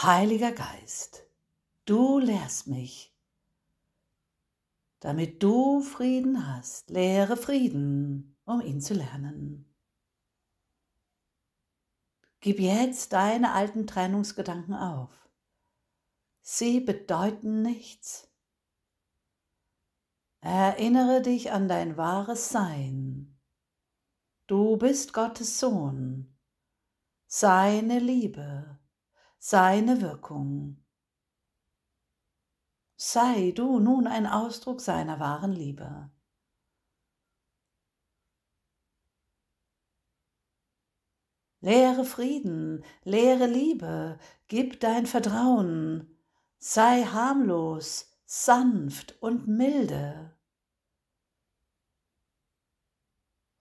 Heiliger Geist, du lehrst mich, damit du Frieden hast, lehre Frieden, um ihn zu lernen. Gib jetzt deine alten Trennungsgedanken auf. Sie bedeuten nichts. Erinnere dich an dein wahres Sein. Du bist Gottes Sohn, seine Liebe, seine Wirkung. Sei du nun ein Ausdruck seiner wahren Liebe. Lehre Frieden, lehre Liebe, gib dein Vertrauen, sei harmlos, sanft und milde.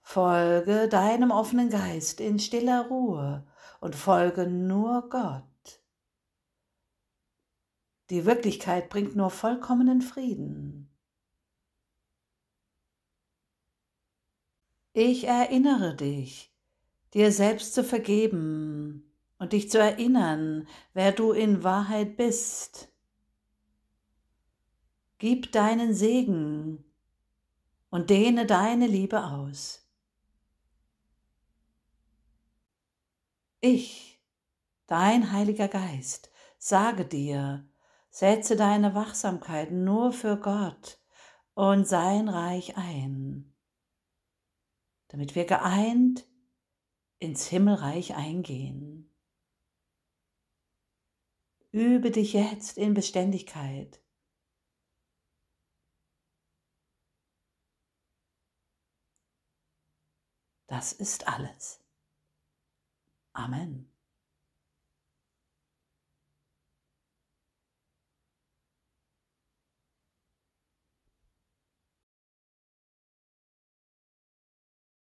Folge deinem offenen Geist in stiller Ruhe und folge nur Gott. Die Wirklichkeit bringt nur vollkommenen Frieden. Ich erinnere dich, dir selbst zu vergeben und dich zu erinnern, wer du in Wahrheit bist. Gib deinen Segen und dehne deine Liebe aus. Ich, dein Heiliger Geist, sage dir, setze deine Wachsamkeit nur für Gott und sein Reich ein, damit wir geeint ins Himmelreich eingehen. Übe dich jetzt in Beständigkeit. Das ist alles. Amen.